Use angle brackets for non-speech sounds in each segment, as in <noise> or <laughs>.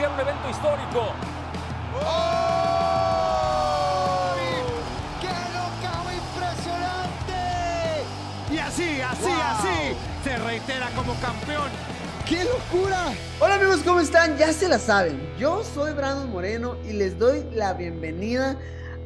Presenciar un evento histórico. ¡Qué locao impresionante! Y así, así, así, se reitera como campeón. ¡Qué locura! Hola amigos, ¿cómo están? Ya se la saben. Yo soy Brandon Moreno y les doy la bienvenida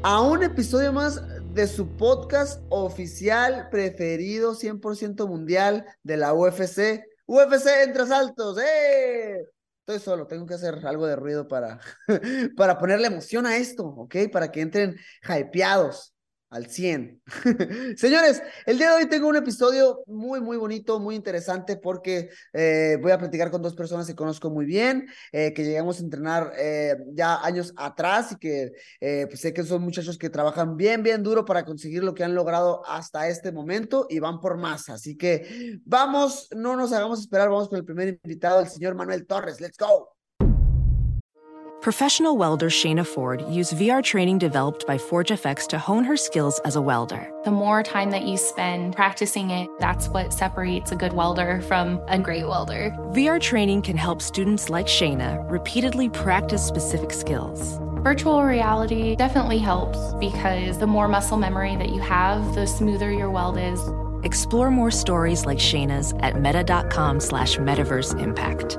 a un episodio más de su podcast oficial preferido 100% mundial de la UFC. UFC entre asaltos, ¡eh! Estoy solo, tengo que hacer algo de ruido para, <laughs> para ponerle emoción a esto, ¿ok? Para que entren hypeados al 100. <laughs> Señores, el día de hoy tengo un episodio muy, muy bonito, muy interesante, porque eh, voy a platicar con dos personas que conozco muy bien, eh, que llegamos a entrenar eh, ya años atrás y que pues sé que son muchachos que trabajan bien, bien duro para conseguir lo que han logrado hasta este momento y van por más. Así que vamos, no nos hagamos esperar, vamos con el primer invitado, el señor Manuel Torres. Let's go. Professional welder Shayna Ford used VR training developed by ForgeFX to hone her skills as a welder. The more time that you spend practicing it, that's what separates a good welder from a great welder. VR training can help students like Shayna repeatedly practice specific skills. Virtual reality definitely helps because the more muscle memory that you have, the smoother your weld is. Explore more stories like Shayna's at meta.com slash metaverse impact.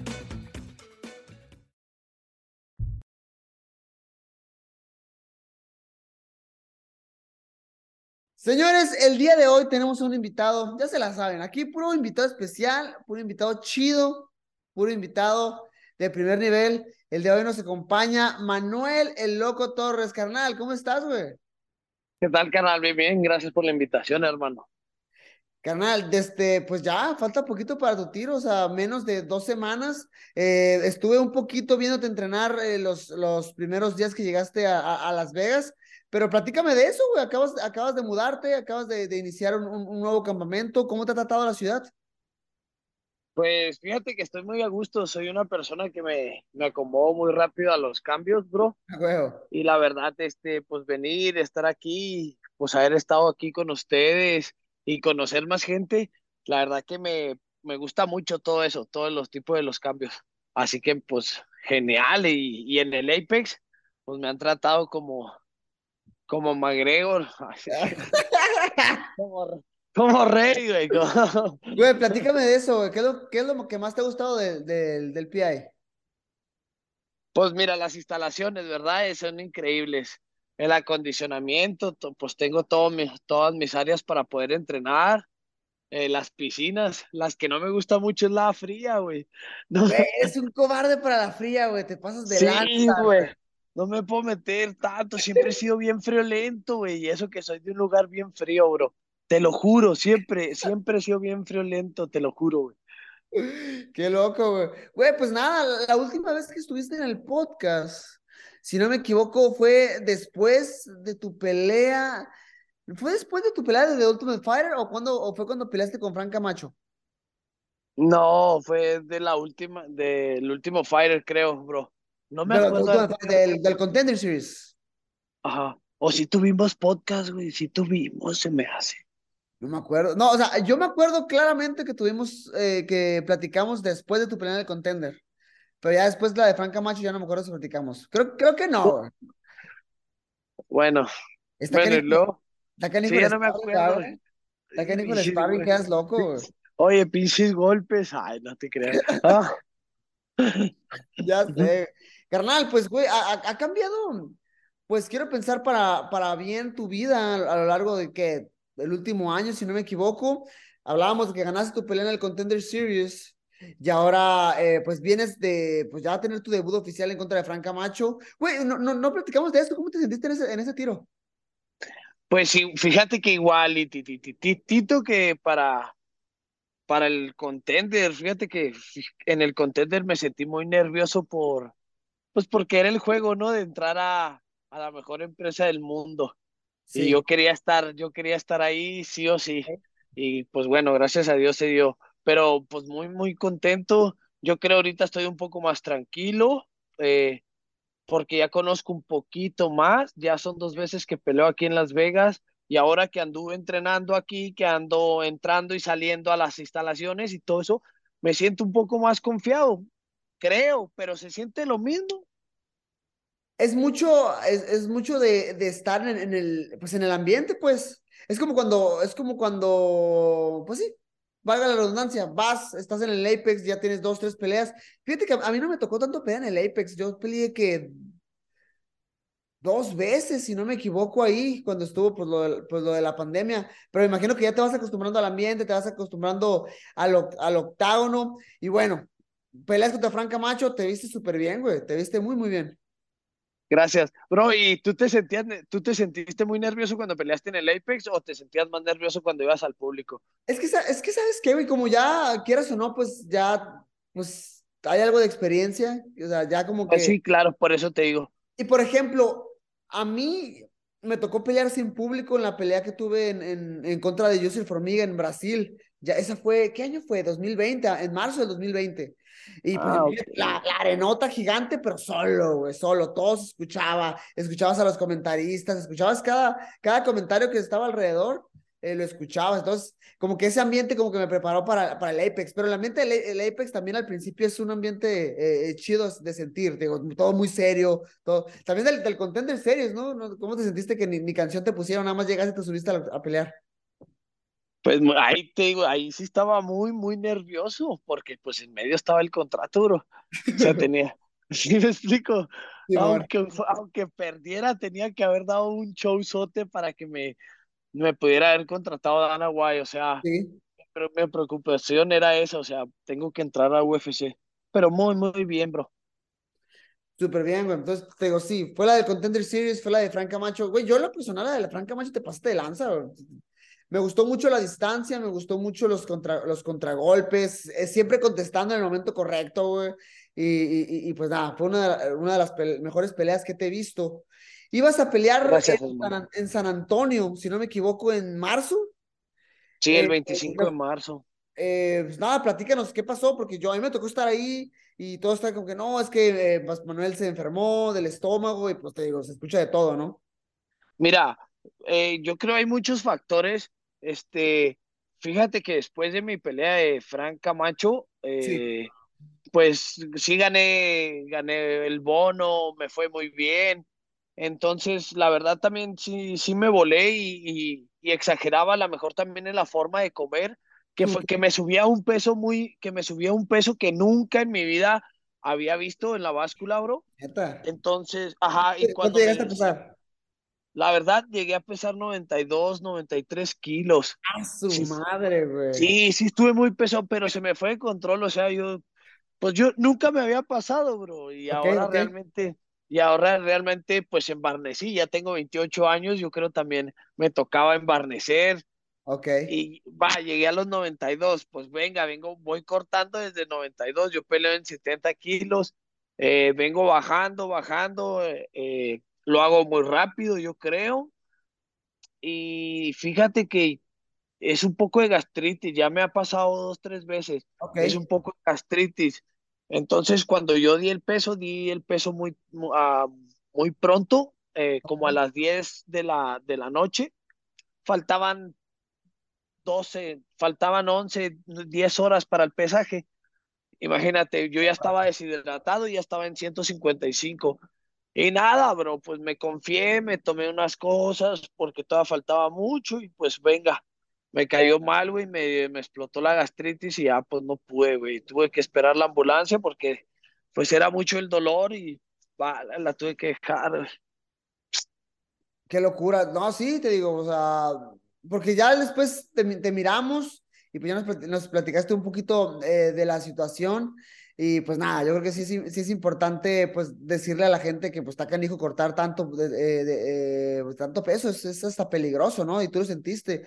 Señores, el día de hoy tenemos un invitado, ya se la saben, aquí puro invitado especial, puro invitado chido, puro invitado de primer nivel. El de hoy nos acompaña Manuel el Loco Torres, carnal, ¿cómo estás, güey? ¿Qué tal, carnal? Bien, bien, gracias por la invitación, hermano. Carnal, desde, pues ya, falta poquito para tu tiro, o sea, menos de dos semanas. Eh, estuve un poquito viéndote entrenar eh, los, los primeros días que llegaste a, a, a Las Vegas. Pero platícame de eso, güey. Acabas, acabas de mudarte, acabas de, de iniciar un, un, nuevo campamento. ¿Cómo te ha tratado la ciudad? Pues fíjate que estoy muy a gusto. Soy una persona que me, me acomodo muy rápido a los cambios, bro. Güey. Y la verdad, este, pues venir, estar aquí, pues haber estado aquí con ustedes y conocer más gente, la verdad que me, me gusta mucho todo eso, todos los tipos de los cambios. Así que, pues, genial. Y, y en el Apex, pues me han tratado como como McGregor. <laughs> como, como rey, güey. Como... <laughs> Güey, platícame de eso, güey. ¿Qué es lo, qué es lo que más te ha gustado de, de, del PI? Pues mira, las instalaciones, ¿verdad? Son increíbles. El acondicionamiento, pues tengo todo mi, todas mis áreas para poder entrenar. Eh, las piscinas, las que no me gusta mucho es la fría, güey. <laughs> No. Güey, eres un cobarde para la fría, güey. Te pasas de sí, lanza. güey no me puedo meter tanto, siempre he sido bien friolento, güey, y eso que soy de un lugar bien frío, bro. Te lo juro, siempre, siempre he sido bien friolento, te lo juro, güey. Qué loco, güey. Güey, pues nada, la última vez que estuviste en el podcast, si no me equivoco, fue después de tu pelea. ¿Fue después de tu pelea de The Ultimate Fighter o, cuando, o fue cuando peleaste con Frank Camacho? No, fue de la última, del último Fighter, creo, bro. No me acuerdo. del, del Contender Series. Ajá. O si tuvimos podcast, güey, si tuvimos, se me hace. No me acuerdo. No, o sea, yo me acuerdo claramente que tuvimos, eh, que platicamos después de tu pelea en el Contender. Pero ya después la de Frank Camacho ya no me acuerdo si platicamos. Creo, creo que no. güey. Bueno, Está bueno, y luego, está canijo sí, ya no me acuerdo. Está sparring, quedas loco, güey. Oye, pinches golpes. Ay, no te creas. <laughs> Ah, Ya sé. Carnal, pues, güey, ha, cambiado, pues quiero pensar para, para bien tu vida a, lo largo de que el último año, si no me equivoco. Hablábamos de que ganaste tu pelea en el Contender Series y ahora, eh, pues, vienes de, pues, ya a tener tu debut oficial en contra de Frank Camacho. Güey, no, no, no platicamos de esto. ¿Cómo te sentiste en ese, en ese tiro? Pues sí, fíjate que igual, y que para, para el contender, fíjate que en el contender me sentí muy nervioso por, pues porque era el juego, ¿no? De entrar a, a la mejor empresa del mundo. Y Sí. yo quería estar, yo quería estar ahí sí o sí. Y pues bueno, gracias a Dios se dio. Pero pues muy, muy contento. Yo creo ahorita estoy un poco más tranquilo, eh, porque ya conozco un poquito más. Ya son dos veces que peleo aquí en Las Vegas. Y ahora que anduve entrenando aquí, que ando entrando y saliendo a las instalaciones y todo eso, me siento un poco más confiado. Creo, pero se siente lo mismo. Es mucho, es, es mucho de, de estar en, el, pues en el ambiente, pues. Es como cuando, es como cuando, pues sí, valga la redundancia, vas, estás en el Apex, ya tienes dos, tres peleas. Fíjate que a, mí no me tocó tanto pelear en el Apex, yo peleé que dos veces, si no me equivoco, ahí, cuando estuvo pues lo, de, pues, lo de la pandemia. Pero me imagino que ya te vas acostumbrando al ambiente, te vas acostumbrando al, al octágono. Y bueno, peleas contra Frank Camacho, te viste súper bien, güey, te viste muy, muy bien. Gracias. Bro, ¿y tú te sentías, tú te sentiste muy nervioso cuando peleaste en el Apex o te sentías más nervioso cuando ibas al público? Es que, es que sabes qué, güey, como ya quieras o no, pues ya, pues hay algo de experiencia, o sea, ya como que... Pues sí, claro, por eso te digo. Y por ejemplo, a mí me tocó pelear sin público en la pelea que tuve en, en, en contra de Joseph Formiga en Brasil. Ya, esa fue, ¿qué año fue? 2020, en marzo del 2020. Y pues Ah, la, la arenota gigante, pero solo, güey, solo, todo se escuchaba, escuchabas a los comentaristas, escuchabas cada, cada comentario que estaba alrededor, eh, lo escuchabas. Entonces, como que ese ambiente como que me preparó para, para el Apex, pero el ambiente del el Apex también al principio es un ambiente eh, chido de sentir, digo, todo muy serio, todo. También del, del Contender Series, ¿no? ¿no? ¿Cómo te sentiste que ni, ni canción te pusieron, nada más llegaste y te subiste a, a pelear? Pues ahí te digo, ahí sí estaba muy, muy nervioso porque pues en medio estaba el contrato, bro. O sea, <laughs> tenía, <laughs> ¿sí me explico? Sí. Aunque, aunque perdiera, tenía que haber dado un showzote para que me, me pudiera haber contratado Dana White. O sea, Sí. pero mi preocupación era esa, o sea, tengo que entrar a UFC. Pero muy, muy bien, bro. Súper bien, güey. Entonces, te digo, sí, fue la del Contender Series, fue la de Frank Camacho. Güey, yo la personal, la de la Frank Camacho te pasaste de lanza, güey. Me gustó mucho la distancia, me gustó mucho los, contra, los contragolpes, eh, siempre contestando en el momento correcto, güey. Y, y, pues nada, fue una, de- una de las pele- mejores peleas que te he visto. Ibas a pelear Gracias, en. San, An- en San Antonio, si no me equivoco, en marzo. Sí, el Eh, 25 de eh, marzo. Eh, pues nada, platícanos qué pasó, porque yo a mí me tocó estar ahí y todo está como que no, es que eh, pues, Manuel se enfermó del estómago y pues te digo, se escucha de todo, ¿no? Mira, eh, yo creo hay muchos factores. Este, fíjate que después de mi pelea de Frank Camacho, eh, pues sí gané, gané el bono, me fue muy bien. Entonces, la verdad también sí, sí me volé y, y- y exageraba a lo mejor también en la forma de comer, que fue que me subía un peso muy, que me subía un peso que nunca en mi vida había visto en la báscula, bro. Entonces, ajá, y ¿Cuánto cuando llegaste me- a pesar? La verdad, llegué a pesar 92, 93 kilos. ¡A su Sí, madre, güey! Sí, sí estuve muy pesado, pero se me fue de control, o sea, yo, pues yo nunca me había pasado, bro, y ahora realmente, y ahora realmente, pues embarnecí, ya tengo 28 años, yo creo también me tocaba embarnecer, Ok. y va, llegué a los 92, pues venga, vengo, voy cortando desde 92, yo peleo en 70 kilos, eh, vengo bajando, bajando, eh, eh, lo hago muy rápido, yo creo, y fíjate que es un poco de gastritis, ya me ha pasado dos, tres veces, es un poco de gastritis. Entonces, cuando yo di el peso, di el peso muy, muy ah, pronto, eh, como a las 10 de la, de la noche. Faltaban 12, faltaban 11, 10 horas para el pesaje. Imagínate, yo ya estaba deshidratado y ya estaba en 155. Y nada, bro, pues me confié, me tomé unas cosas porque todavía faltaba mucho y pues venga, me cayó mal, güey, me, me explotó la gastritis y ya pues no pude, güey. Tuve que esperar la ambulancia porque pues era mucho el dolor y la tuve que dejar. Qué locura. No, sí, te digo, o sea, porque ya después te, miramos y pues ya nos, platicaste un poquito eh, de la situación y pues nada, yo creo que sí, sí, sí, es importante pues decirle a la gente que pues está canijo cortar tanto, de, eh, pues, tanto peso, es, es, hasta peligroso, ¿no? Y tú lo sentiste.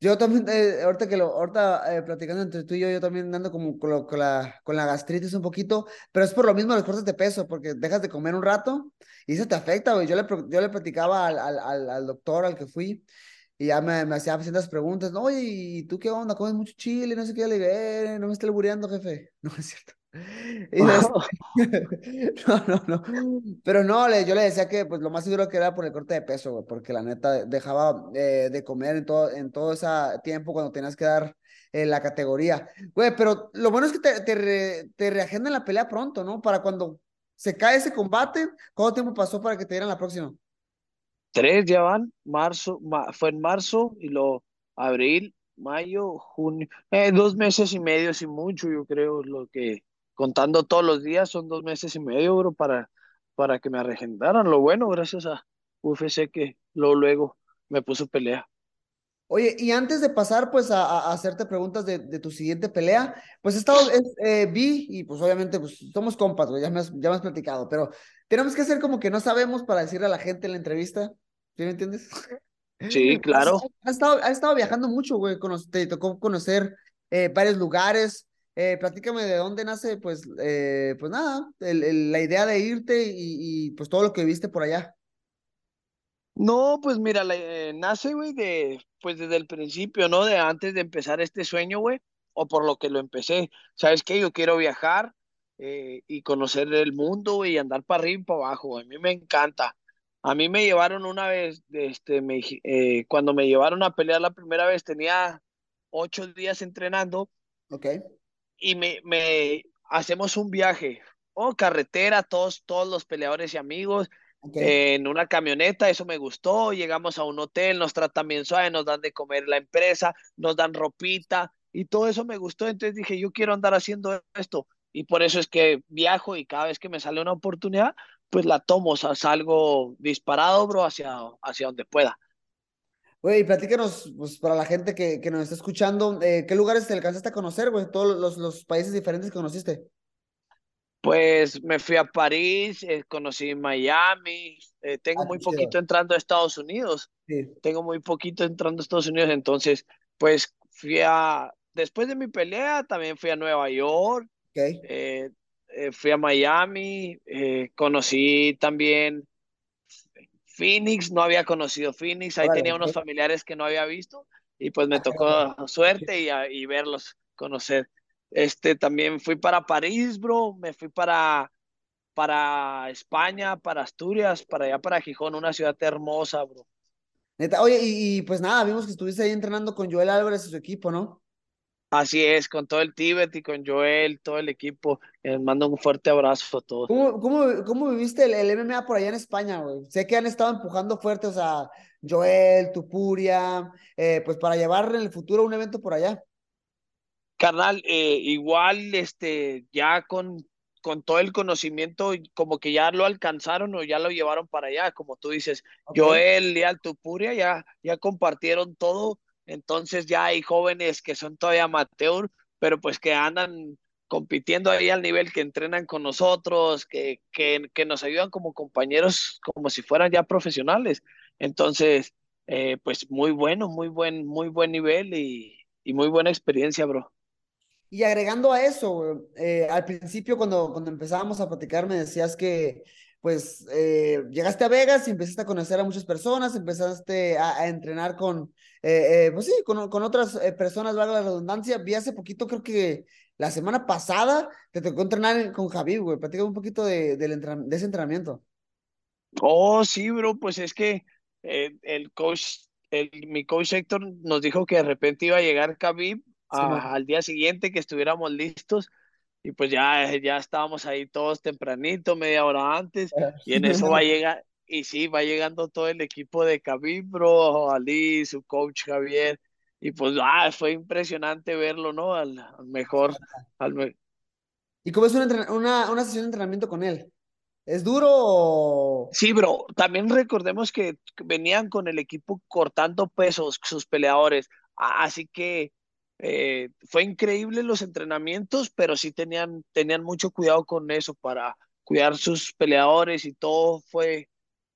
Yo también, eh, ahorita que lo, ahorita eh, platicando entre tú y yo, yo también ando como con, con, la, con la gastritis un poquito, pero es por lo mismo los cortes de peso, porque dejas de comer un rato y eso te afecta, güey. Yo le, yo le platicaba al, al, al, doctor al que fui y ya me, me hacía ciertas preguntas, oye, ¿y tú qué onda? ¿Comes mucho chile? No sé qué, le dije, eh, no me esté albureando, jefe. <laughs> No es cierto. <laughs> <laughs> no, no, no. Pero no, le, yo le decía que pues lo más seguro que era por el corte de peso, güey, porque la neta dejaba eh, de comer en todo, en todo ese tiempo cuando tenías que dar eh, la categoría. Güey, pero lo bueno es que te, te, te reagendan la pelea pronto, ¿no? Para cuando se cae ese combate, ¿cuánto tiempo pasó para que te dieran la próxima? Tres ya van, marzo, fue en marzo y lo abril, mayo, junio, eh, dos meses y medio, sin mucho, yo creo, lo que contando todos los días, son dos meses y medio, bro, para, para que me arregentaran. Lo bueno, gracias a UFC que luego, luego me puso pelea. Oye, y antes de pasar pues a, hacerte preguntas de, de, tu siguiente pelea, pues he estado, eh, vi y pues obviamente pues somos compas, ya me, has, ya me has platicado, pero tenemos que hacer como que no sabemos para decirle a la gente en la entrevista, ¿sí me entiendes? Sí, <laughs> claro. Ha, estado, ha estado viajando mucho, güey, te tocó conocer eh, varios lugares, eh, platícame de dónde nace, pues, eh, pues nada, la idea de irte y, pues todo lo que viste por allá. No, pues mira, eh, nace, güey, de, pues desde el principio, ¿no? De antes de empezar este sueño, güey, o por lo que lo empecé. ¿Sabes qué? Yo quiero viajar y conocer el mundo, güey, y andar para arriba y para abajo, A mí me encanta. A mí me llevaron una vez, este, me, cuando me llevaron a pelear la primera vez, tenía ocho días entrenando. Ok y me, me hacemos un viaje, o carretera, todos, todos los peleadores y amigos, en una camioneta, eso me gustó, llegamos a un hotel, nos tratan bien suave, nos dan de comer la empresa, nos dan ropita, y todo eso me gustó, entonces dije, yo quiero andar haciendo esto, y por eso es que viajo y cada vez que me sale una oportunidad, pues la tomo, o sea, salgo disparado, bro, hacia, hacia donde pueda. Güey, platícanos, pues para la gente que, que nos está escuchando, eh, ¿qué lugares te alcanzaste a conocer, güey? Todos los, los países diferentes que conociste. Pues me fui a París, eh, conocí Miami, eh, tengo ah, muy poquito entrando a Estados Unidos. Sí. Tengo muy poquito entrando a Estados Unidos, entonces, pues fui a, después de mi pelea, también fui a Nueva York, okay. fui a Miami, conocí también Phoenix, no había conocido Phoenix, ahí tenía unos familiares que no había visto y pues me tocó suerte y, y, verlos, conocer. Este, también fui para París, bro, me fui para, para España, para Asturias, para allá, para Gijón, una ciudad hermosa, bro. Neta, oye, y, y pues nada, vimos que estuviste ahí entrenando con Joel Álvarez y su equipo, ¿no? Así es, con todo el Tíbet y con Joel, todo el equipo. Les mando un fuerte abrazo a todos. ¿Cómo, cómo, cómo viviste el, MMA por allá en España, güey? Sé que han estado empujando fuerte, o sea, Joel, Tupuria, eh, pues para llevar en el futuro un evento por allá. Carnal, eh, igual, este, ya con, con todo el conocimiento, como que ya lo alcanzaron o ya lo llevaron para allá, como tú dices. Joel y Tupuria ya, ya compartieron todo entonces ya hay jóvenes que son todavía amateur, pero pues que andan compitiendo ahí al nivel que entrenan con nosotros, que, que, que nos ayudan como compañeros, como si fueran ya profesionales. Entonces, eh, pues muy bueno, muy buen, muy buen nivel y, y muy buena experiencia, bro. Y agregando a eso, eh, al principio cuando, cuando empezábamos a platicar me decías que pues eh, llegaste a Vegas y empezaste a conocer a muchas personas, empezaste a, entrenar con, eh, eh, pues sí, con, con otras personas, valga la redundancia. Vi hace poquito, creo que la semana pasada, te tocó entrenar con Javi, güey. Platícame un poquito de, de ese entrenamiento. Oh, sí, bro, pues es que el coach, el, mi coach Héctor nos dijo que de repente iba a llegar Khabib al día siguiente, que estuviéramos listos y pues ya, ya estábamos ahí todos tempranito, media hora antes, y en eso va <laughs> a llegar, y sí, va llegando todo el equipo de Cabibro, Ali, su coach Javier, y pues ah, fue impresionante verlo, ¿no? Al, mejor, al ¿Y cómo es una, una, una sesión de entrenamiento con él? ¿Es duro Sí, bro, también recordemos que venían con el equipo cortando pesos sus peleadores, así que eh, fue increíble los entrenamientos, pero sí tenían, tenían mucho cuidado con eso para cuidar sus peleadores y todo fue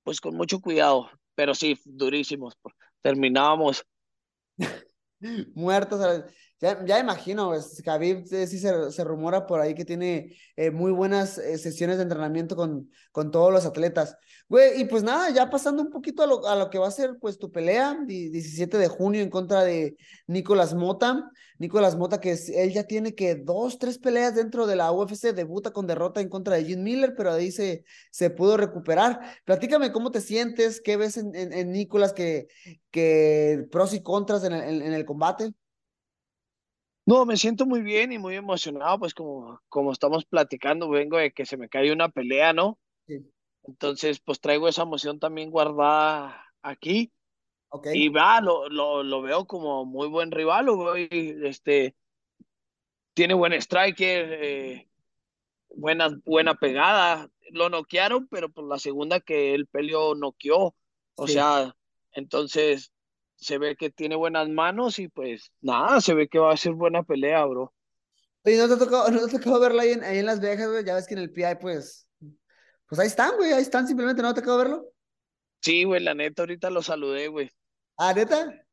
pues con mucho cuidado, pero sí, durísimos. Terminábamos <laughs> muertos. Ya, ya imagino, pues, Khabib sí se, se, rumora por ahí que tiene eh, muy buenas eh, sesiones de entrenamiento con, con todos los atletas. Güey, y pues nada, ya pasando un poquito a lo, a lo que va a ser pues tu pelea, 17 de junio en contra de Nicolás Mota. Nicolás Mota, que él ya tiene que dos, tres peleas dentro de la UFC, debuta con derrota en contra de Jim Miller, pero ahí se, se pudo recuperar. Platícame cómo te sientes, qué ves en, en, Nicolás, que, que pros y contras en en el combate. No, me siento muy bien y muy emocionado, pues como, como estamos platicando, vengo de que se me cae una pelea, ¿no? Sí. Entonces, pues traigo esa emoción también guardada aquí. Okay. Y va, lo, lo, lo, veo como muy buen rival, este, tiene buen striker, eh, buena, buena pegada. Lo noquearon, pero por la segunda que el peleó noqueó. O sea, entonces se ve que tiene buenas manos y pues nada, se ve que va a ser buena pelea, bro. Oye, ¿no te tocó, <laughs> no te tocó verla ahí en, ahí en Las Vegas, güey? Ya ves que en el PI, pues, pues ahí están, güey, ahí están, simplemente, ¿no te tocó verlo? Sí, güey, la neta, ahorita lo saludé, güey. ¿Ah, neta?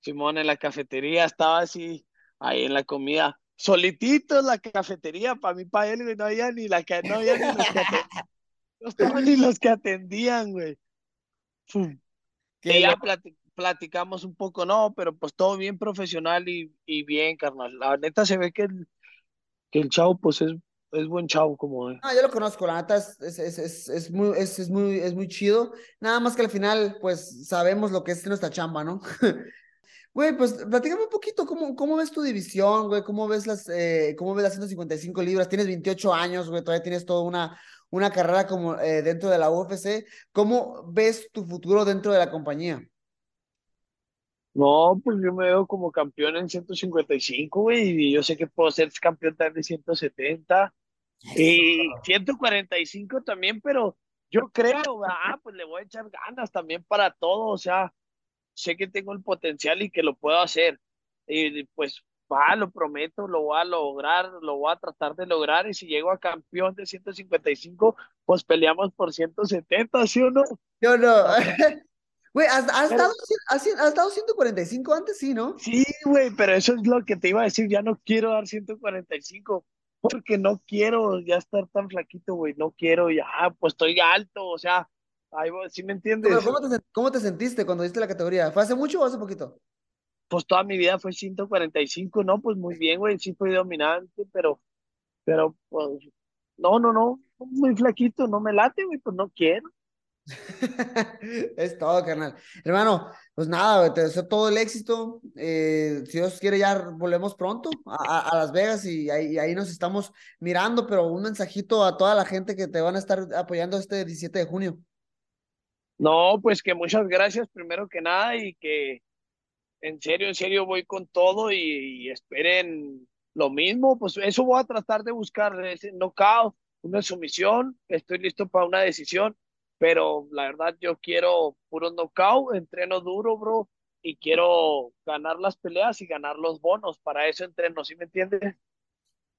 Simón, en la cafetería, estaba así, ahí en la comida, solitito en la cafetería, para mí, para él, güey, no había ni la no había ni los que atendían, <laughs> no estaban ni los que atendían, güey. Que ya platicamos un poco, no, pero pues todo bien profesional y, y bien, carnal. La neta se ve que el, que el chavo, pues es, es buen chavo, como. Ah, yo lo conozco, la neta es, es, es, es, muy, es, es, muy, es muy chido. Nada más que al final, pues sabemos lo que es nuestra chamba, ¿no? <laughs> Güey, pues platícame un poquito, ¿cómo, cómo ves tu división, güey? ¿Cómo ves las, eh, cómo ves las 155 libras? Tienes 28 años, güey, todavía tienes toda una, una carrera como eh, dentro de la UFC. ¿Cómo ves tu futuro dentro de la compañía? No, pues yo me veo como campeón en 155, güey, y yo sé que puedo ser campeón también de 170 y 145 también, pero yo creo, ah, pues le voy a echar ganas también para todo, o sea, sé que tengo el potencial y que lo puedo hacer. Y pues va, lo prometo, lo voy a lograr, lo voy a tratar de lograr y si llego a campeón de 155, pues peleamos por 170, ¿sí o no? Yo no. Güey, ¿has, estado, has, estado 145 antes? Sí, ¿no? Sí, güey, pero eso es lo que te iba a decir. Ya no quiero dar 145 porque no quiero ya estar tan flaquito, güey. No quiero ya, pues estoy alto, o sea, ahí, ¿sí me entiendes? ¿cómo, te, ¿Cómo te sentiste cuando diste la categoría? ¿Fue hace mucho o hace poquito? Pues toda mi vida fue 145, ¿no? Pues muy bien, güey, sí fui dominante, pero, pero, pues, no, no, no, muy flaquito, no me late, güey, pues no quiero. <laughs> es todo, carnal. Hermano, pues nada, te deseo todo el éxito. Eh, si Dios quiere, ya volvemos pronto a, Las Vegas y ahí, ahí, nos estamos mirando, pero un mensajito a toda la gente que te van a estar apoyando este 17 de junio. No, pues que muchas gracias primero que nada y que en serio, en serio voy con todo y, esperen lo mismo. Pues eso voy a tratar de buscar ese knockout, una sumisión. Estoy listo para una decisión pero la verdad yo quiero puro knockout, entreno duro, bro, y quiero ganar las peleas y ganar los bonos. Para eso entreno, ¿sí me entiendes?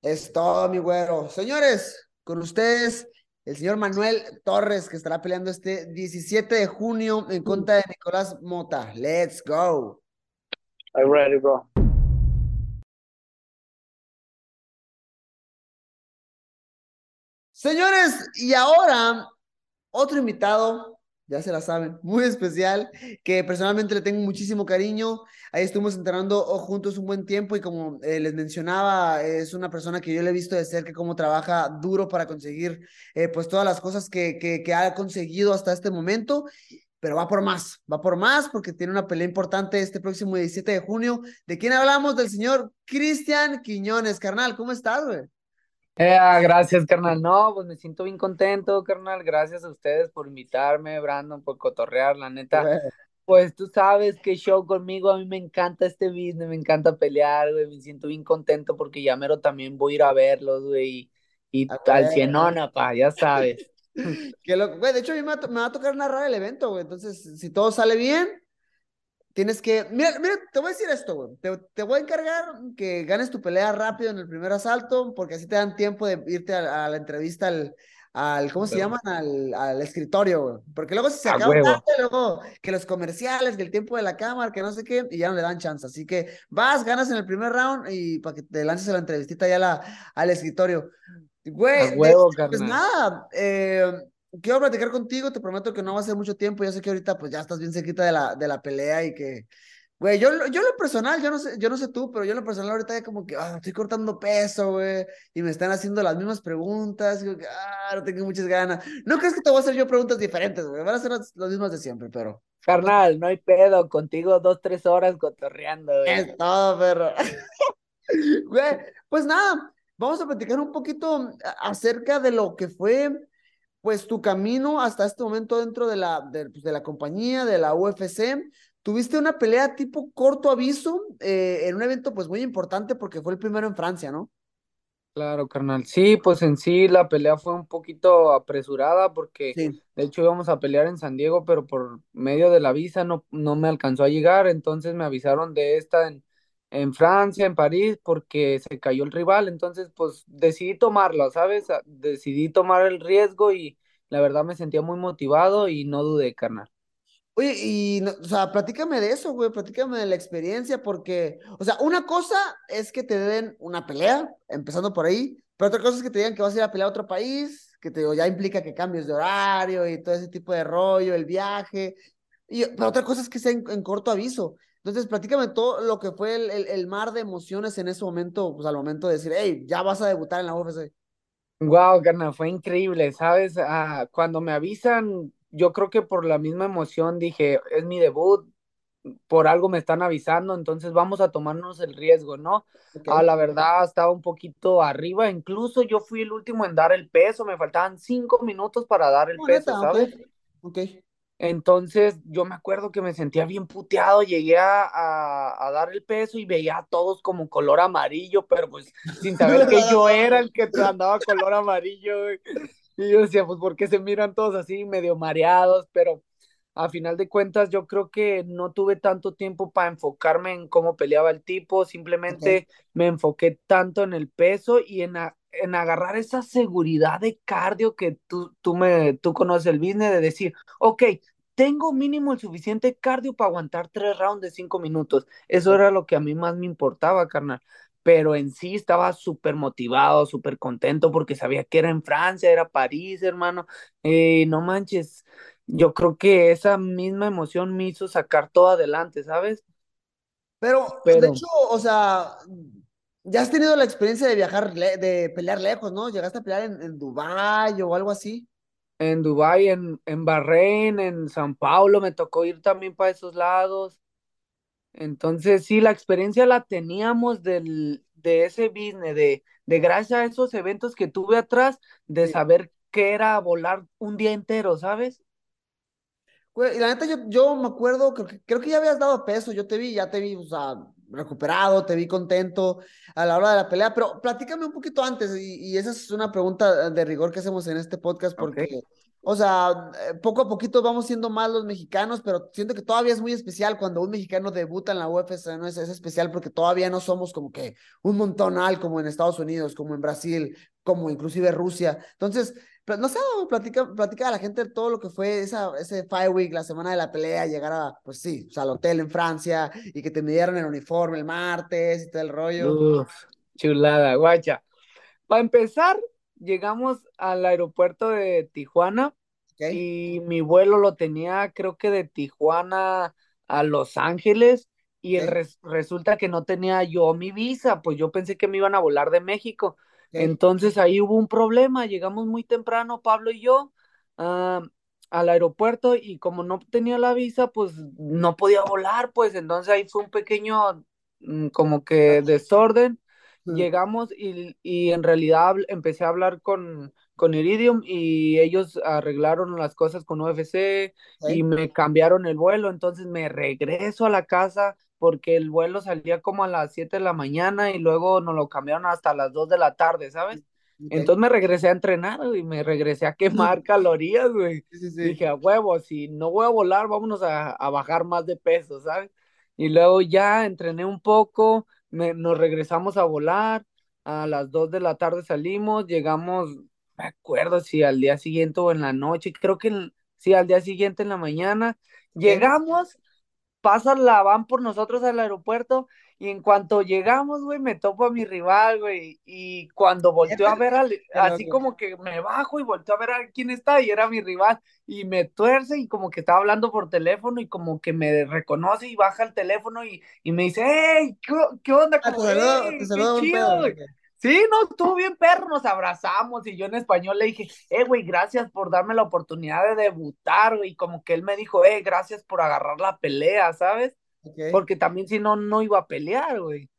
Es todo, mi güero. Señores, con ustedes, el señor Manuel Torres, que estará peleando este 17 de junio en contra de Nicolás Mota. Let's go. I'm ready, bro. Señores, y ahora otro invitado, ya se la saben, muy especial, que personalmente le tengo muchísimo cariño. Ahí estuvimos entrenando juntos un buen tiempo y como eh, les mencionaba, es una persona que yo le he visto de cerca cómo trabaja duro para conseguir eh, pues todas las cosas que, que, que ha conseguido hasta este momento pero va por más, va por más porque tiene una pelea importante este próximo 17 de junio. ¿De quién hablamos? Del señor Cristian Quiñones, carnal. ¿Cómo estás, güey? Eh, gracias, carnal. No, pues me siento bien contento, carnal. Gracias a ustedes por invitarme, Brandon, por cotorrear, la neta. Pues tú sabes que show conmigo, a mí me encanta este business, me encanta pelear, güey. Me siento bien contento porque ya mero también voy a ir a verlos, güey. Y, y al cienona, pa, ya sabes. <laughs> que lo, güey, de hecho, a mí me va, a tocar narrar el evento, güey. Entonces, si todo sale bien, tienes que. Mira, mira, te voy a decir esto, güey. Te, te, voy a encargar que ganes tu pelea rápido en el primer asalto, porque así te dan tiempo de irte a, la entrevista al. al ¿Cómo se llaman? Al, al escritorio, güey. Porque luego si se acaba luego que los comerciales, que el tiempo de la cámara, que no sé qué, y ya no le dan chance. Así que vas, ganas en el primer round y para que te lances a la entrevistita ya la, al escritorio. Güey, pues nada, eh, quiero platicar contigo, te prometo que no va a ser mucho tiempo, ya sé que ahorita pues ya estás bien cerquita de la, de la pelea y que, güey, yo, yo lo personal, yo no sé, yo no sé tú, pero yo lo personal ahorita ya como que, ah, estoy cortando peso, güey, y me están haciendo las mismas preguntas, y ah, no tengo muchas ganas. No crees que te voy a hacer yo preguntas diferentes, güey, van a ser las, mismas de siempre, pero... Carnal, no hay pedo, contigo dos, tres horas cotorreando, güey. Es todo, perro. <laughs> güey, pues nada, vamos a platicar un poquito acerca de lo que fue, pues, tu camino hasta este momento dentro de la, de, pues, la compañía, de la UFC. Tuviste una pelea tipo corto aviso eh, en un evento, pues, muy importante porque fue el primero en Francia, ¿no? Claro, carnal. Sí, pues en sí la pelea fue un poquito apresurada porque de hecho íbamos a pelear en San Diego, pero por medio de la visa no, no me alcanzó a llegar, entonces me avisaron de esta en, en Francia, en París, porque se cayó el rival, entonces pues decidí tomarlo, ¿sabes? Decidí tomar el riesgo y la verdad me sentía muy motivado y no dudé, carnal. Oye, y, o sea, platícame de eso, güey, platícame de la experiencia, porque, o sea, una cosa es que te den una pelea, empezando por ahí, pero otra cosa es que te digan que vas a ir a pelear a otro país, que te ya implica que cambies de horario y todo ese tipo de rollo, el viaje, y, pero otra cosa es que sea en corto aviso. Entonces, platícame todo lo que fue el, el, mar de emociones en ese momento, pues al momento de decir, hey, ya vas a debutar en la UFC. Wow, carnal, fue increíble, ¿sabes? Ah, cuando me avisan, yo creo que por la misma emoción dije, es mi debut, por algo me están avisando, entonces vamos a tomarnos el riesgo, ¿no? Ah, la verdad estaba un poquito arriba, incluso yo fui el último en dar el peso, me faltaban cinco minutos para dar el peso, ¿sabes? Ok. Entonces yo me acuerdo que me sentía bien puteado, llegué a, dar el peso y veía a todos como color amarillo, pero pues sin saber que yo era el que andaba color amarillo. Y yo decía, pues ¿por qué se miran todos así medio mareados? Pero a final de cuentas yo creo que no tuve tanto tiempo para enfocarme en cómo peleaba el tipo, simplemente me enfoqué tanto en el peso y en, en agarrar esa seguridad de cardio que tú, tú, me, tú conoces el business, de decir, ok, tengo mínimo el suficiente cardio para aguantar tres rounds de cinco minutos. Eso era lo que a mí más me importaba, carnal. Pero en sí estaba súper motivado, súper contento porque sabía que era en Francia, era París, hermano. Eh, no manches, yo creo que esa misma emoción me hizo sacar todo adelante, ¿sabes? Pero, Pero... de hecho, o sea, ya has tenido la experiencia de viajar, de pelear lejos, ¿no? ¿Llegaste a pelear en, en Dubái o algo así? En Dubái, en, en Bahrein, en San Paulo, me tocó ir también para esos lados. Entonces, sí, la experiencia la teníamos del, de ese business, de, de gracias a esos eventos que tuve atrás, de saber qué era volar un día entero, ¿sabes? y la neta, yo, yo me acuerdo, creo que, creo que ya habías dado peso, yo te vi, ya te vi, o sea, recuperado, te vi contento a la hora de la pelea, pero platícame un poquito antes, y, esa es una pregunta de rigor que hacemos en este podcast, porque, o sea, eh, poco a poquito vamos siendo más los mexicanos, pero siento que todavía es muy especial cuando un mexicano debuta en la UFC, ¿no? Es, es especial porque todavía no somos como que un montonal como en Estados Unidos, como en Brasil, como inclusive Rusia. Entonces, no sé, platica, platica a la gente todo lo que fue esa, ese Five Week, la semana de la pelea, llegar a, pues sí, o sea, al hotel en Francia y que te midieron el uniforme el martes y todo el rollo. chulada, guacha. Para empezar, llegamos al aeropuerto de Tijuana y mi vuelo lo tenía creo que de Tijuana a Los Ángeles y el resulta que no tenía yo mi visa, pues yo pensé que me iban a volar de México. Entonces ahí hubo un problema, llegamos muy temprano, Pablo y yo, al aeropuerto y como no tenía la visa, pues no podía volar, pues entonces ahí fue un pequeño mm, como que desorden. Llegamos y, y, en realidad empecé a hablar con, con Iridium y ellos arreglaron las cosas con UFC y me cambiaron el vuelo, entonces me regreso a la casa porque el vuelo salía como a las 7 de la mañana y luego nos lo cambiaron hasta las 2 de la tarde, ¿sabes? Entonces me regresé a entrenar, y me regresé a quemar <laughs> calorías, güey. Dije, a huevo, si no voy a volar, vámonos a, bajar más de peso, ¿sabes? Y luego ya entrené un poco, nos regresamos a volar, a las 2 de la tarde salimos, llegamos, me acuerdo si al día siguiente o en la noche, creo que sí, al día siguiente en la mañana, llegamos pasan la van por nosotros al aeropuerto y en cuanto llegamos, güey, me topo a mi rival, güey, y cuando <laughs> volteó a ver al, así como que me bajo y volteó a ver a quién está y era mi rival y me tuerce y como que estaba hablando por teléfono y como que me reconoce y baja el teléfono y, y me dice, hey, ¿qué, onda? Ah, como, chido, Sí, no, estuvo bien perro, nos abrazamos y yo en español le dije, eh, güey, gracias por darme la oportunidad de debutar, güey, como que él me dijo, eh, gracias por agarrar la pelea, ¿sabes? Porque también si no, no iba a pelear, güey.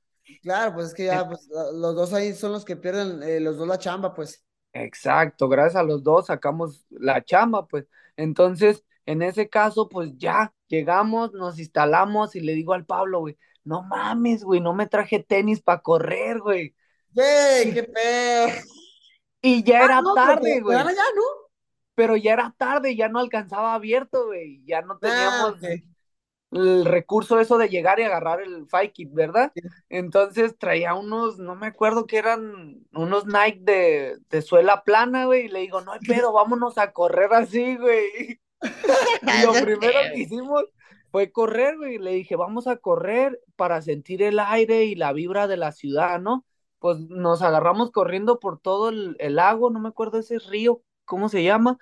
Claro, pues es que ya, pues, los dos ahí son los que pierden, eh, los dos la chamba, pues. Exacto, gracias a los dos sacamos la chamba, pues. Entonces, en ese caso, pues ya llegamos, nos instalamos y le digo al Pablo, güey, no mames, güey, no me traje tenis para correr, güey ¡Güey, qué pedo! Y ya ah, era tarde, güey. Ahora ya, ¿no? Pero ya era tarde, ya no alcanzaba abierto, güey. Ya no ah, teníamos el recurso eso de llegar y agarrar el fight kit, ¿verdad? Entonces traía unos, no me acuerdo que eran unos Nike de, de suela plana, güey. Y le digo, no hay pedo, <laughs> vámonos a correr así, güey. y <laughs> lo primero que hicimos fue correr, güey. Le dije, vamos a correr para sentir el aire y la vibra de la ciudad, ¿no? Pues nos agarramos corriendo por todo el, lago, no me acuerdo ese río, ¿cómo se llama?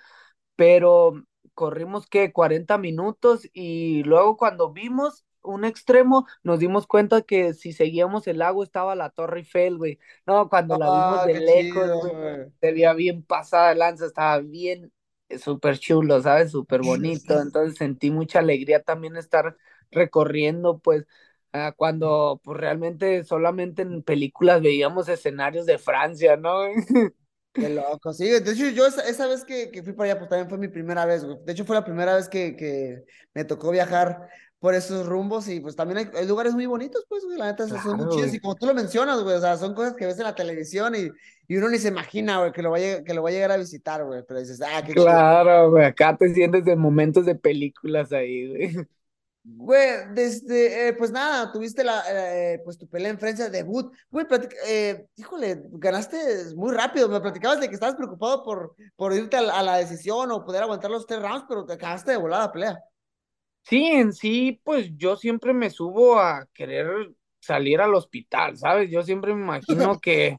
Pero corrimos que 40 minutos y luego cuando vimos un extremo nos dimos cuenta que si seguíamos el lago estaba la Torre Eiffel, güey. No, cuando la vimos ah, de lejos, güey, se veía bien pasada lanza, estaba bien súper chulo, ¿sabes? Súper bonito. <laughs> Entonces sentí mucha alegría también estar recorriendo, pues, Ah, cuando pues realmente solamente en películas veíamos escenarios de Francia, ¿no? Qué loco, sí. De hecho, yo esa, vez que, que, fui para allá, pues también fue mi primera vez, güey. De hecho, fue la primera vez que, que me tocó viajar por esos rumbos y pues también hay, lugares muy bonitos, pues, güey, la neta, son muy chidos y como tú lo mencionas, güey, o sea, son cosas que ves en la televisión y, y uno ni se imagina, güey, que lo vaya que lo va a llegar a visitar, güey, pero dices, ah, qué Claro, güey, acá te sientes de momentos de películas ahí, güey. Güey, desde, eh, pues nada, tuviste la, eh, pues tu pelea en Francia, debut. Güey, eh, híjole, ganaste muy rápido. Me platicabas de que estabas preocupado por, por irte a, la decisión o poder aguantar los tres rounds, pero te acabaste de volar la pelea. Sí, en sí, pues yo siempre me subo a querer salir al hospital, ¿sabes? Yo siempre me imagino <laughs> que,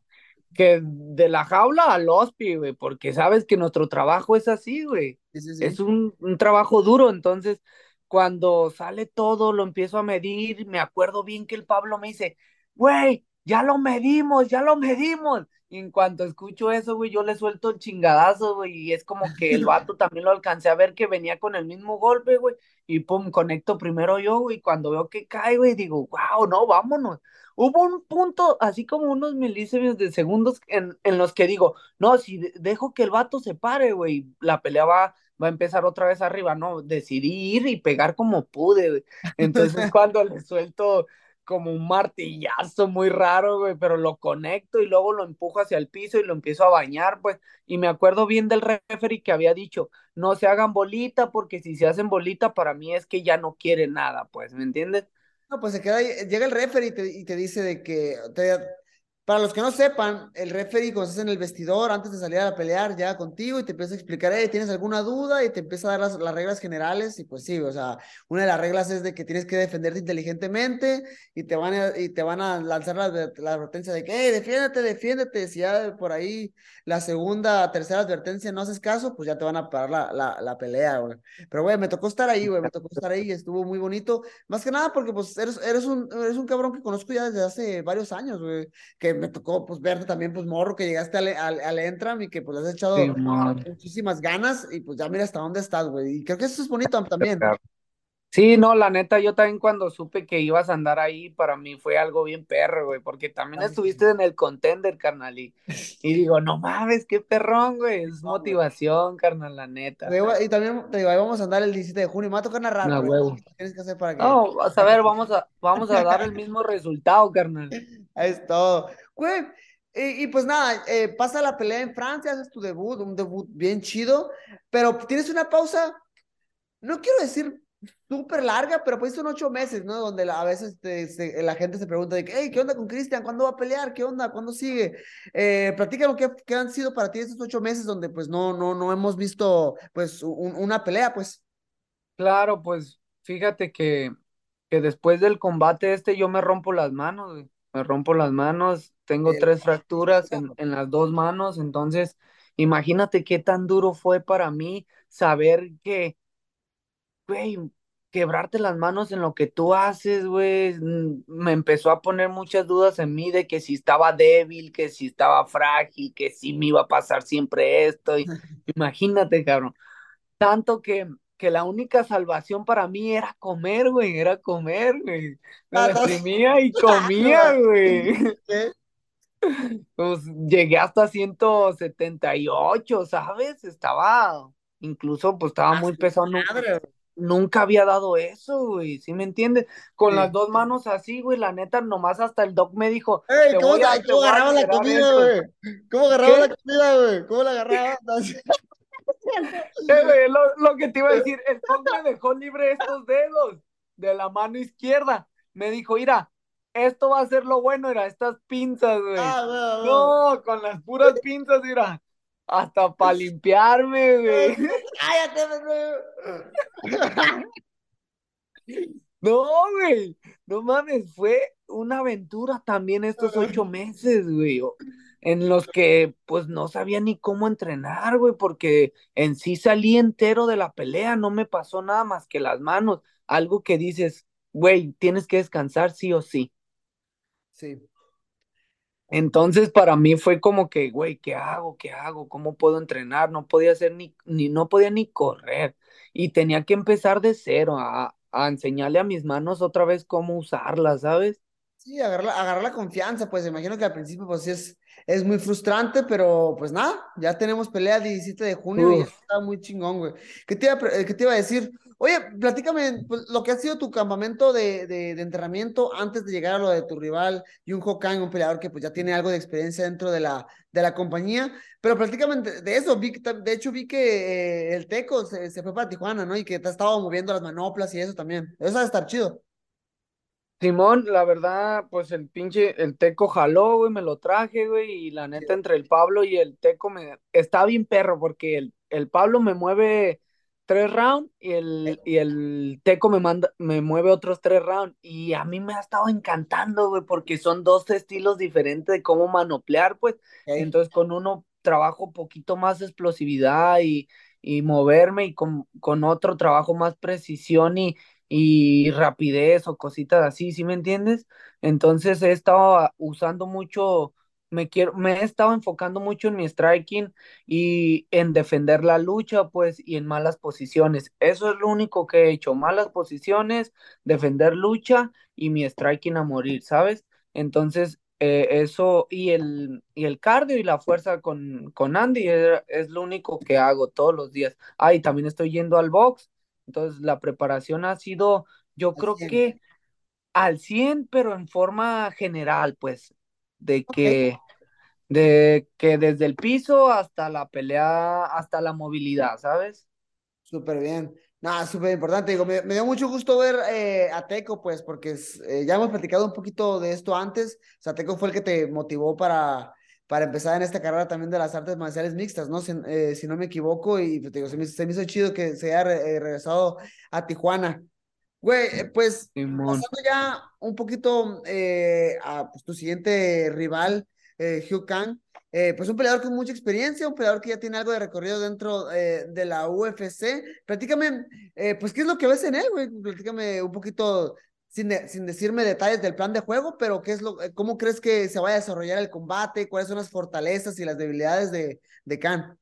que de la jaula al hospital, güey, porque sabes que nuestro trabajo es así, güey. Es un, un trabajo duro, entonces cuando sale todo, lo empiezo a medir, me acuerdo bien que el Pablo me dice, güey, ya lo medimos, ya lo medimos. Y en cuanto escucho eso, güey, yo le suelto el chingadazo, güey, y es como que el vato también lo alcancé a ver que venía con el mismo golpe, güey, y pum, conecto primero yo, güey, cuando veo que cae, güey, digo, wow, no, vámonos. Hubo un punto, así como unos milímetros de segundos en, en los que digo, no, si dejo que el vato se pare, güey, la pelea va va a empezar otra vez arriba, no, decidí ir y pegar como pude, Entonces <laughs> cuando le suelto como un martillazo muy raro, güey, pero lo conecto y luego lo empujo hacia el piso y lo empiezo a bañar, pues, y me acuerdo bien del referee que había dicho, no se hagan bolita, porque si se hacen bolita, para mí es que ya no quiere nada, pues, ¿me entiendes? No, pues se queda, llega el referee y te, dice de que para los que no sepan, el referee cuando estás en el vestidor, antes de salir a pelear, llega contigo y te empieza a explicar, hey, ¿tienes alguna duda? Y te empieza a dar las, las, reglas generales. Y pues sí, o sea, una de las reglas es de que tienes que defenderte inteligentemente y te van a, y te van a lanzar la, la advertencia de que, hey, defiéndete, defiéndete. Si ya por ahí la segunda, tercera advertencia no haces caso, pues ya te van a parar la, la, la pelea, güey. Pero, güey, me tocó estar ahí, güey, me tocó estar ahí y estuvo muy bonito. Más que nada porque, pues, eres, eres, un, eres un cabrón que conozco ya desde hace varios años, güey, que me tocó pues verte también, pues morro, que llegaste al, al, al Entram y que pues has echado sí, muchísimas ganas y pues ya mira hasta dónde estás, güey. Y creo que eso es bonito también. Sí, no, la neta, yo también cuando supe que ibas a andar ahí, para mí fue algo bien perro, güey, porque también estuviste en el contender, carnal, y, <laughs> y digo, no mames, qué perrón, güey, es motivación, carnal, la neta. Y también, te digo, ahí vamos a andar el 17 de junio, me va a tocar narrar, no, güey, ¿qué tienes que hacer para que... No, vas a ver, <laughs> vamos a, vamos a dar el mismo resultado, carnal. Es todo. Y, pues nada, eh, pasa la pelea en Francia, haces tu debut, un debut bien chido, pero tienes una pausa, no quiero decir súper larga, pero pues son ocho meses, ¿no? Donde a veces la gente se pregunta de hey, ¿qué onda con Cristian? ¿Cuándo va a pelear? ¿Qué onda? ¿Cuándo sigue? Eh, platícame qué, qué han sido para ti estos ocho meses donde pues no, no, no hemos visto pues un, una pelea, pues. Claro, pues fíjate que, que después del combate este yo me rompo las manos, güey. Me rompo las manos, tengo tres fracturas en, en las dos manos, entonces imagínate qué tan duro fue para mí saber que güey, quebrarte las manos en lo que tú haces, güey, me empezó a poner muchas dudas en mí de que si estaba débil, que si estaba frágil, que si me iba a pasar siempre esto. Y, <laughs> imagínate, cabrón. Tanto que, que la única salvación para mí era comer, güey, era comer, güey. Me deprimía y <laughs> comía, güey. <laughs> Pues llegué hasta 178, ¿sabes? Estaba, incluso, pues estaba muy pesado. Madre, nunca había dado eso, güey, ¿sí me entiendes? Con sí. las dos manos así, güey, la neta, nomás hasta el doc me dijo. Ey, ¿cómo, a, ¿cómo agarraba la comida, güey? ¿Cómo agarraba la comida, güey? ¿Cómo la agarraba? <laughs> lo, lo, que te iba a decir, el doc me dejó libre estos dedos de la mano izquierda. Me dijo, mira, esto va a ser lo bueno, era estas pinzas, güey. Ah, no, no. no, con las puras pinzas, mira. Hasta para limpiarme, güey. <laughs> Cállate, No, güey. No mames, fue una aventura también estos ocho meses, güey. En los que, pues, no sabía ni cómo entrenar, güey, porque en sí salí entero de la pelea, no me pasó nada más que las manos. Algo que dices, güey, tienes que descansar sí o sí. Sí. Entonces para mí fue como que, güey, ¿qué hago? ¿Qué hago? ¿Cómo puedo entrenar? No podía hacer ni, ni no podía ni correr y tenía que empezar de cero a, a enseñarle a mis manos otra vez cómo usarlas, ¿sabes? Sí, agarrar la, agarrar la confianza, pues imagino que al principio pues sí es, es muy frustrante, pero pues nada, ya tenemos pelea el 17 de junio Uf. y está muy chingón, güey. ¿Qué te iba, qué te iba a decir? Oye, platícame pues, lo que ha sido tu campamento de, de, de, entrenamiento antes de llegar a lo de tu rival y un Hokage, un peleador que pues ya tiene algo de experiencia dentro de la, de la compañía, pero platícame de eso, vi, de hecho vi que eh, el Teco se, se, fue para Tijuana, ¿no? Y que te ha estado moviendo las manoplas y eso también, eso va a estar chido. Simón, la verdad, pues el pinche, el Teco jaló, güey, me lo traje, güey, y la neta entre el Pablo y el Teco me, está bien perro, porque el, el Pablo me mueve tres rounds y el, y el Teco me manda, me mueve otros tres rounds, y a mí me ha estado encantando, güey, porque son dos estilos diferentes de cómo manoplear, pues, entonces con uno trabajo un poquito más explosividad y, y moverme, y con, con otro trabajo más precisión y y rapidez o cositas así, ¿sí me entiendes? Entonces he estado usando mucho, me quiero, me he estado enfocando mucho en mi striking y en defender la lucha, pues, y en malas posiciones. Eso es lo único que he hecho, malas posiciones, defender lucha y mi striking a morir, ¿sabes? Entonces, eh, eso y el, y el cardio y la fuerza con, con Andy es, es, lo único que hago todos los días. Ah, y también estoy yendo al box entonces, la preparación ha sido, yo creo que al 100, pero en forma general, pues, de que, okay. de que desde el piso hasta la pelea, hasta la movilidad, ¿sabes? Súper bien. Nada, súper importante. Digo, me, dio mucho gusto ver eh, a Teco, pues, porque eh, ya hemos platicado un poquito de esto antes. O sea, Teco fue el que te motivó para, para empezar en esta carrera también de las artes marciales mixtas, ¿no? Si, eh, no me equivoco, y pues, digo, se me, hizo chido que se haya regresado a Tijuana. Güey, pues, pasando ya un poquito a pues, tu siguiente rival, Hugh Kang. Eh, pues un peleador con mucha experiencia, un peleador que ya tiene algo de recorrido dentro eh, de la UFC. Platícame, eh, pues, ¿qué es lo que ves en él, güey? Platícame un poquito, sin, sin, decirme detalles del plan de juego, pero ¿qué es lo, ¿cómo crees que se vaya a desarrollar el combate? ¿Cuáles son las fortalezas y las debilidades de, de Khan?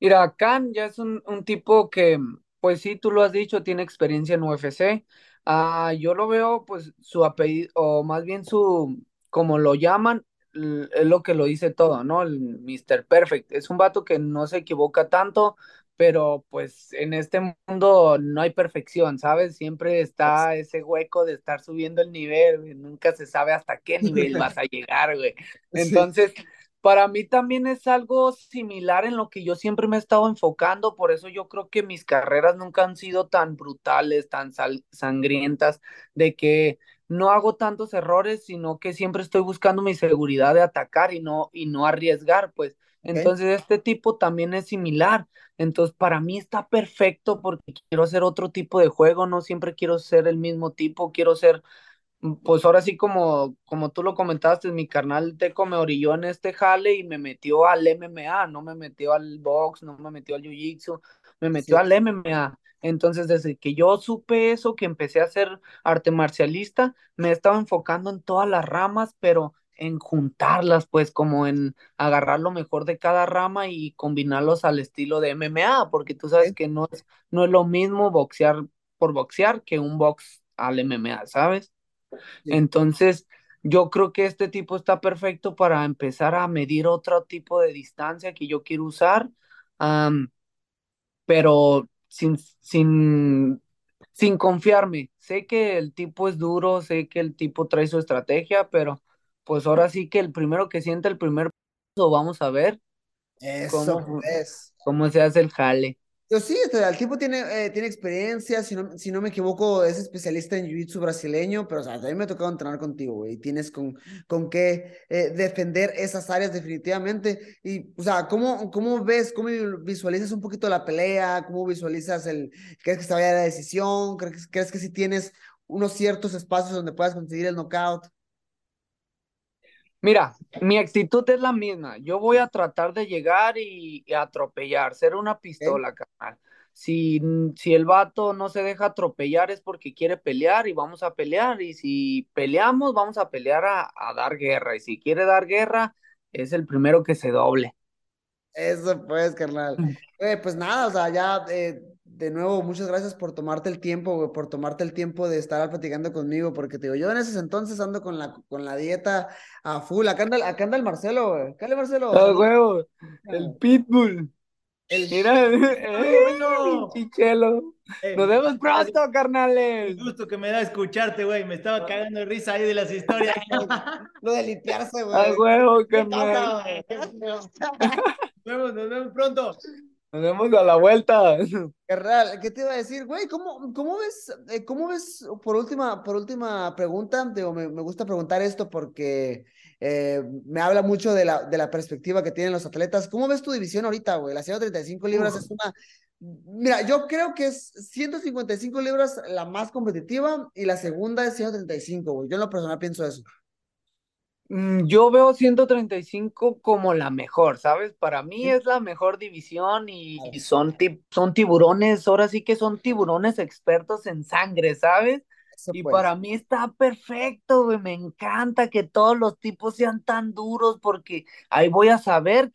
Mira, Khan ya es un, un tipo que, pues sí, tú lo has dicho, tiene experiencia en UFC. Ah, yo lo veo, pues, su apellido, o más bien su, como lo llaman, es lo que lo dice todo, ¿no? El Mr. Perfect. Es un vato que no se equivoca tanto, pero pues en este mundo no hay perfección, ¿sabes? Siempre está ese hueco de estar subiendo el nivel, nunca se sabe hasta qué nivel vas a llegar, güey. <laughs> Entonces, para mí también es algo similar en lo que yo siempre me he estado enfocando, por eso yo creo que mis carreras nunca han sido tan brutales, tan sangrientas, de que no hago tantos errores, sino que siempre estoy buscando mi seguridad de atacar y no, y no arriesgar, pues. Entonces, este tipo también es similar. Entonces, para mí está perfecto porque quiero hacer otro tipo de juego, no siempre quiero ser el mismo tipo, quiero ser Mm, pues ahora sí como, como tú lo comentaste, mi carnal Teco me orilló en este jale y me metió al MMA, no me metió al box, no me metió al jiu-jitsu, me metió al MMA. Entonces, desde que yo supe eso, que empecé a ser arte marcialista, me estaba enfocando en todas las ramas, pero en juntarlas, pues como en agarrar lo mejor de cada rama y combinarlos al estilo de MMA, porque tú sabes que no es, no es lo mismo boxear por boxear que un box al MMA, ¿sabes? Entonces, yo creo que este tipo está perfecto para empezar a medir otro tipo de distancia que yo quiero usar, pero sin, sin, sin confiarme. Sé que el tipo es duro, sé que el tipo trae su estrategia, pero pues ahora sí que el primero que siente el primer paso, vamos a ver cómo, es. cómo se hace el jale. Yo sí, este, el tipo tiene, eh, tiene experiencia, si no, si no me equivoco, es especialista en jiu-jitsu brasileño, pero o sea, a mí me ha tocado entrenar contigo, güey, y tienes con, con qué eh, defender esas áreas definitivamente. Y, o sea, ¿cómo, ¿cómo ves, cómo visualizas un poquito la pelea? ¿Cómo visualizas el, crees que se vaya a la decisión? ¿Crees, crees que si tienes unos ciertos espacios donde puedas conseguir el knockout? Mira, mi actitud es la misma. Yo voy a tratar de llegar y, atropellar, ser una pistola, carnal. Si, si el vato no se deja atropellar es porque quiere pelear y vamos a pelear. Y si peleamos, vamos a pelear a, a dar guerra. Y si quiere dar guerra, es el primero que se doble. Eso pues, carnal. Mm. Eh, pues nada, o sea, ya eh, de nuevo, muchas gracias por tomarte el tiempo, por tomarte el tiempo de estar platicando conmigo, porque te digo, yo en ese entonces ando con la, con la dieta a full. Acá anda, acá anda el Marcelo, güey. Acá Marcelo. Ah, huevo, el Pitbull. El... Mira, eh, <laughs> chichelo. Eh, Nos vemos pronto, carnales. El gusto que me da escucharte, güey. Me estaba cagando de risa ahí de las historias. <laughs> Lo de limpiarse, güey. A huevo, carnal. <laughs> Nos vemos, nos vemos pronto. Nos vemos a la vuelta. <laughs> ¿qué te iba a decir, güey? ¿Cómo, cómo ves, eh, cómo ves, por última, por última pregunta, digo, me, me gusta preguntar esto porque eh, me habla mucho de la, de la perspectiva que tienen los atletas. ¿Cómo ves tu división ahorita, güey? La 135 libras es una... Mira, yo creo que es 155 libras la más competitiva y la segunda es 135, güey. Yo en lo personal pienso eso. Mm, yo veo 135 como la mejor, ¿sabes? Para mí es la mejor división y, son, son tiburones, ahora sí que son tiburones expertos en sangre, ¿sabes? y pues. para mí está perfecto, güey. Me encanta que todos los tipos sean tan duros porque ahí voy a saber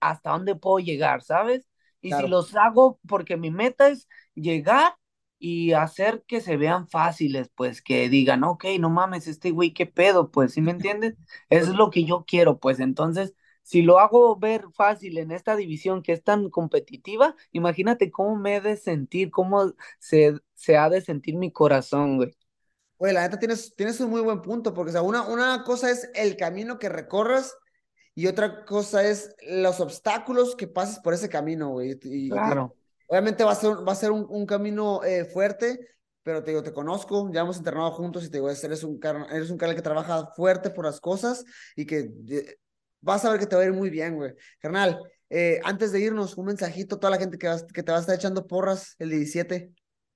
hasta dónde puedo llegar, ¿sabes? Y si los hago, porque mi meta es llegar y hacer que se vean fáciles, pues que digan, ok, no mames, este güey, qué pedo, pues, ¿sí me entiendes? Es lo que yo quiero, pues entonces, si lo hago ver fácil en esta división que es tan competitiva, imagínate cómo me he de sentir, cómo se, se ha de sentir mi corazón, güey. Güey, la neta tienes, tienes un muy buen punto, porque o sea, una, una cosa es el camino que recorras y otra cosa es los obstáculos que pases por ese camino, güey. claro. Obviamente va a ser, va a ser un, un camino eh, fuerte, pero te digo, te conozco, ya hemos entrenado juntos y te digo, eres un, eres un canal que trabaja fuerte por las cosas y que eh, vas a ver que te va a ir muy bien, güey. Carnal, eh, antes de irnos, un mensajito a toda la gente que, que te va a estar echando porras el 17.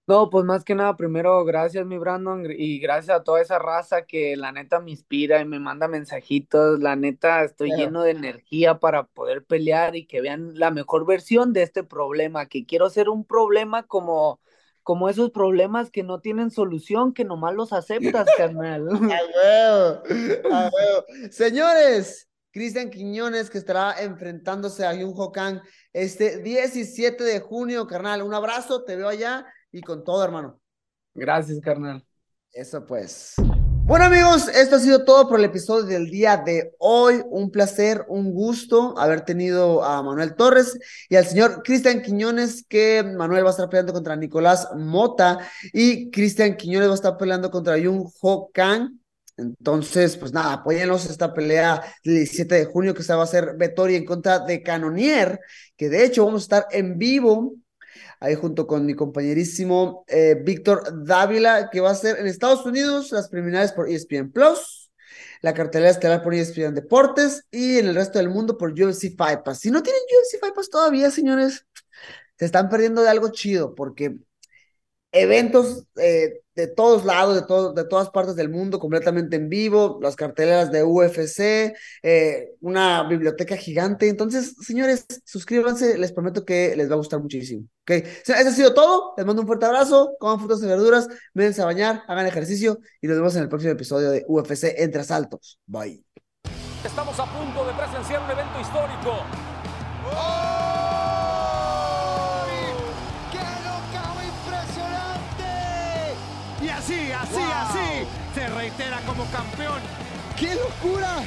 No, pues más que nada, primero, gracias, mi Brandon, y gracias a toda esa raza que la neta me inspira y me manda mensajitos. La neta, estoy lleno de energía para poder pelear y que vean la mejor versión de este problema, que quiero ser un problema como, como esos problemas que no tienen solución, que nomás los aceptas, <laughs> carnal. ¡A huevo! ¡A huevo! Señores, Cristian Quiñones que estará enfrentándose a Yun Hokan este 17 de junio, carnal. Un abrazo, te veo allá y con todo, hermano. Gracias, carnal. Eso pues. Bueno amigos, esto ha sido todo por el episodio del día de hoy. Un placer, un gusto haber tenido a Manuel Torres y al señor Cristian Quiñones, que Manuel va a estar peleando contra Nicolás Mota y Cristian Quiñones va a estar peleando contra Jung Ho Kang. Entonces, pues nada, apóyenlos esta pelea del 17 de junio que se va a hacer Vettori en contra de Canonier, que de hecho vamos a estar en vivo ahí junto con mi compañerísimo eh, Víctor Dávila, que va a ser en Estados Unidos las preliminares por ESPN Plus, la cartelera estelar por ESPN Deportes y en el resto del mundo por UFC Fight Pass. Si no tienen UFC Fight Pass todavía, señores, se están perdiendo de algo chido porque eventos eh, de todos lados, de, todo, de todas partes del mundo, completamente en vivo, las carteleras de UFC, eh, una biblioteca gigante. Entonces, señores, suscríbanse, les prometo que les va a gustar muchísimo. ¿ok? Eso ha sido todo, les mando un fuerte abrazo, coman frutas y verduras, médense a bañar, hagan ejercicio y nos vemos en el próximo episodio de UFC Entre Asaltos. Bye. Estamos a punto de presenciar un evento histórico. Reitera como campeón. ¡Qué locura!